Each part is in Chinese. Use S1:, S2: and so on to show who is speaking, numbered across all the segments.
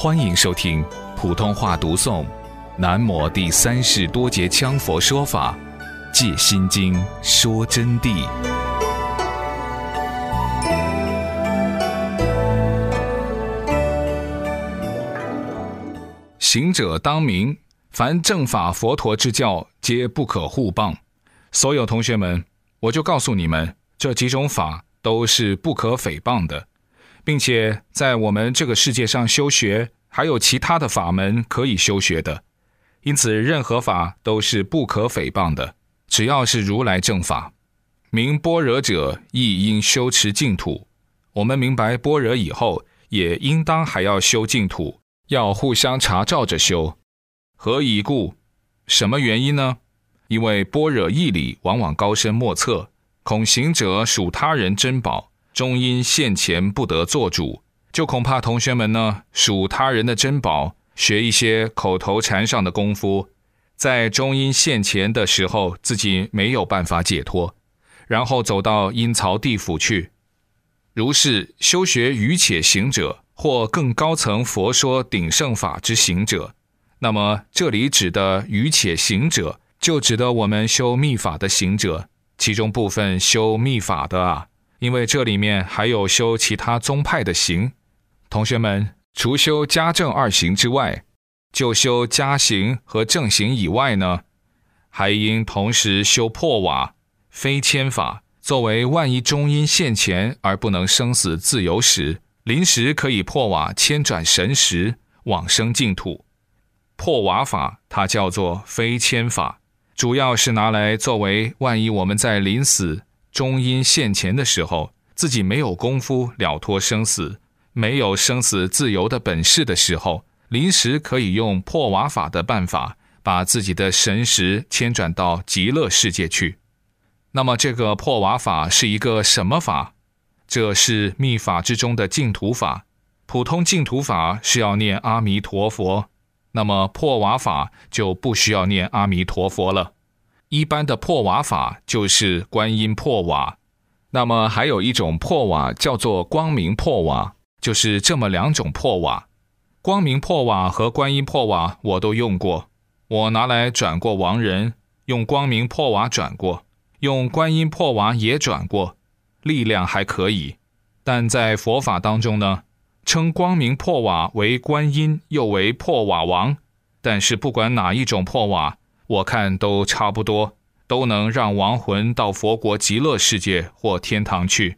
S1: 欢迎收听普通话读诵《南摩第三世多杰羌佛说法·戒心经》说真谛。行者当明，凡正法佛陀之教，皆不可互谤。所有同学们，我就告诉你们，这几种法都是不可诽谤的。并且在我们这个世界上修学，还有其他的法门可以修学的，因此任何法都是不可诽谤的。只要是如来正法，明般若者亦应修持净土。我们明白般若以后，也应当还要修净土，要互相查照着修。何以故？什么原因呢？因为般若义理往往高深莫测，恐行者属他人珍宝。终因现前不得做主，就恐怕同学们呢属他人的珍宝，学一些口头禅上的功夫，在中阴现前的时候，自己没有办法解脱，然后走到阴曹地府去。如是修学愚且行者，或更高层佛说鼎盛法之行者，那么这里指的愚且行者，就指的我们修密法的行者，其中部分修密法的啊。因为这里面还有修其他宗派的行，同学们除修家正二行之外，就修家行和正行以外呢，还应同时修破瓦、非迁法，作为万一中阴现前而不能生死自由时，临时可以破瓦迁转神识往生净土。破瓦法它叫做非迁法，主要是拿来作为万一我们在临死。终因现前的时候，自己没有功夫了脱生死，没有生死自由的本事的时候，临时可以用破瓦法的办法，把自己的神识迁转到极乐世界去。那么，这个破瓦法是一个什么法？这是密法之中的净土法。普通净土法是要念阿弥陀佛，那么破瓦法就不需要念阿弥陀佛了。一般的破瓦法就是观音破瓦，那么还有一种破瓦叫做光明破瓦，就是这么两种破瓦。光明破瓦和观音破瓦我都用过，我拿来转过亡人，用光明破瓦转过，用观音破瓦也转过，力量还可以。但在佛法当中呢，称光明破瓦为观音，又为破瓦王。但是不管哪一种破瓦。我看都差不多，都能让亡魂到佛国极乐世界或天堂去。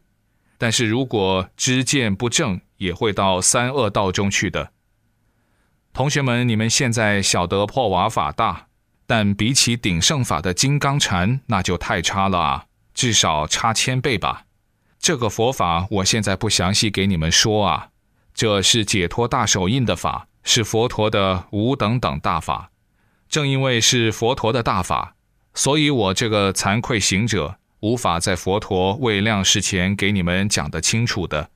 S1: 但是如果知见不正，也会到三恶道中去的。同学们，你们现在晓得破瓦法大，但比起鼎盛法的金刚禅，那就太差了啊，至少差千倍吧。这个佛法我现在不详细给你们说啊，这是解脱大手印的法，是佛陀的无等等大法。正因为是佛陀的大法，所以我这个惭愧行者无法在佛陀未亮世前给你们讲得清楚的。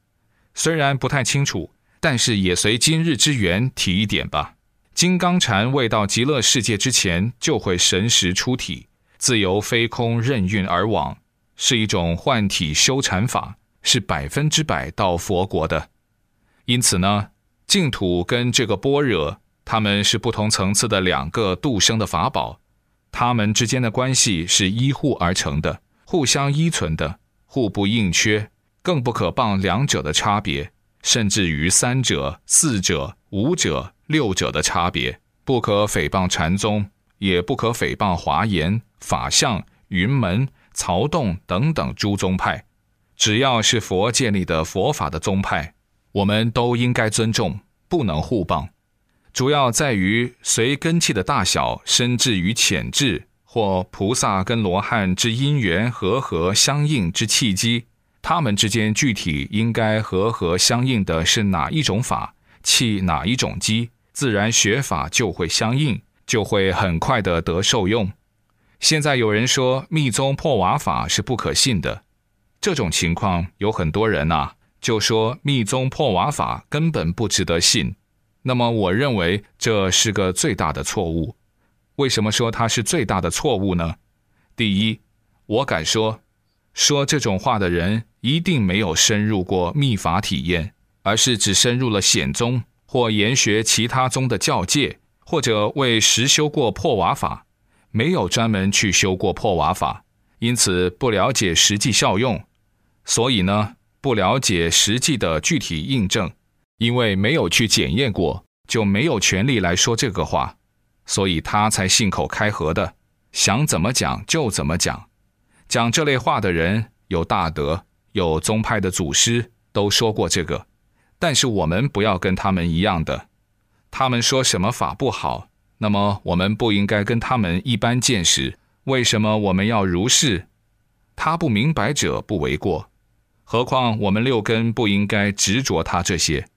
S1: 虽然不太清楚，但是也随今日之缘提一点吧。金刚禅未到极乐世界之前，就会神识出体，自由飞空任运而往，是一种幻体修禅法，是百分之百到佛国的。因此呢，净土跟这个般若。他们是不同层次的两个度生的法宝，他们之间的关系是依互而成的，互相依存的，互不应缺，更不可谤两者的差别，甚至于三者、四者、五者、六者的差别，不可诽谤禅宗，也不可诽谤华严、法相、云门、曹洞等等诸宗派，只要是佛建立的佛法的宗派，我们都应该尊重，不能互谤。主要在于随根器的大小，深至于浅至，或菩萨跟罗汉之因缘和合相应之契机，他们之间具体应该和合相应的是哪一种法，契哪一种机，自然学法就会相应，就会很快的得受用。现在有人说密宗破瓦法是不可信的，这种情况有很多人呐，就说密宗破瓦法根本不值得信。那么，我认为这是个最大的错误。为什么说它是最大的错误呢？第一，我敢说，说这种话的人一定没有深入过密法体验，而是只深入了显宗或研学其他宗的教戒，或者为实修过破瓦法，没有专门去修过破瓦法，因此不了解实际效用，所以呢，不了解实际的具体印证，因为没有去检验过，就没有权利来说这个话，所以他才信口开河的，想怎么讲就怎么讲。讲这类话的人有大德，有宗派的祖师都说过这个，但是我们不要跟他们一样的。他们说什么法不好，那么我们不应该跟他们一般见识。为什么我们要如是？他不明白者不为过，何况我们六根不应该执着他这些。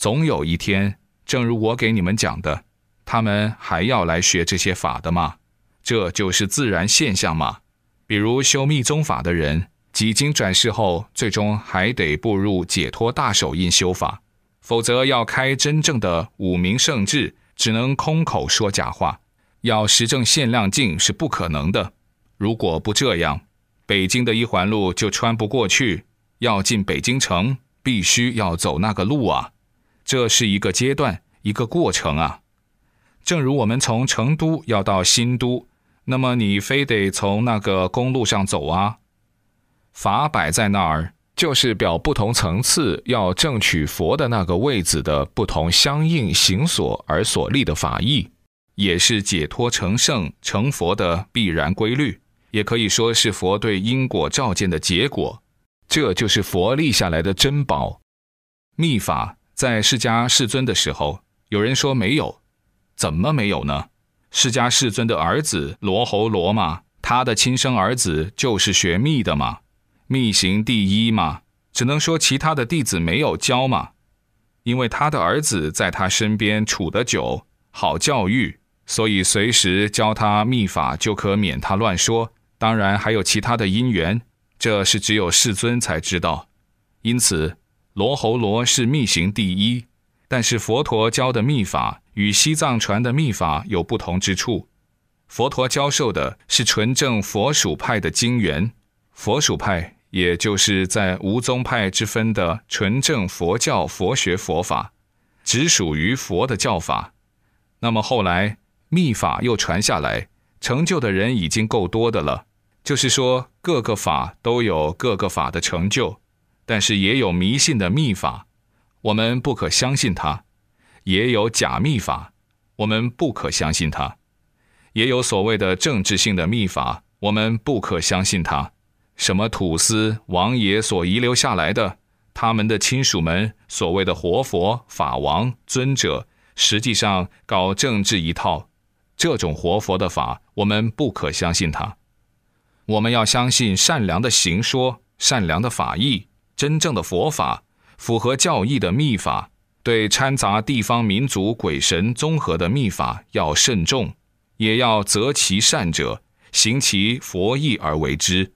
S1: 总有一天，正如我给你们讲的，他们还要来学这些法的嘛？这就是自然现象嘛。比如修密宗法的人，几经转世后，最终还得步入解脱大手印修法，否则要开真正的五明圣智，只能空口说假话。要实证限量镜是不可能的。如果不这样，北京的一环路就穿不过去。要进北京城，必须要走那个路啊！这是一个阶段，一个过程啊。正如我们从成都要到新都。那么你非得从那个公路上走啊？法摆在那儿，就是表不同层次要正取佛的那个位子的不同相应行所而所立的法义，也是解脱成圣成佛的必然规律，也可以说是佛对因果照见的结果。这就是佛立下来的珍宝。密法在释迦世尊的时候，有人说没有，怎么没有呢？释迦世尊的儿子罗侯罗嘛，他的亲生儿子就是学密的嘛，密行第一嘛，只能说其他的弟子没有教嘛，因为他的儿子在他身边处得久，好教育，所以随时教他密法就可免他乱说。当然还有其他的因缘，这是只有世尊才知道。因此，罗侯罗是密行第一，但是佛陀教的密法。与西藏传的密法有不同之处，佛陀教授的是纯正佛属派的经源，佛属派也就是在无宗派之分的纯正佛教佛学佛法，只属于佛的教法。那么后来密法又传下来，成就的人已经够多的了，就是说各个法都有各个法的成就，但是也有迷信的秘法，我们不可相信它。也有假秘法，我们不可相信它；也有所谓的政治性的秘法，我们不可相信它。什么土司王爷所遗留下来的，他们的亲属们所谓的活佛、法王、尊者，实际上搞政治一套。这种活佛的法，我们不可相信它。我们要相信善良的行说、善良的法义、真正的佛法，符合教义的秘法。对掺杂地方民族鬼神综合的秘法要慎重，也要择其善者，行其佛意而为之。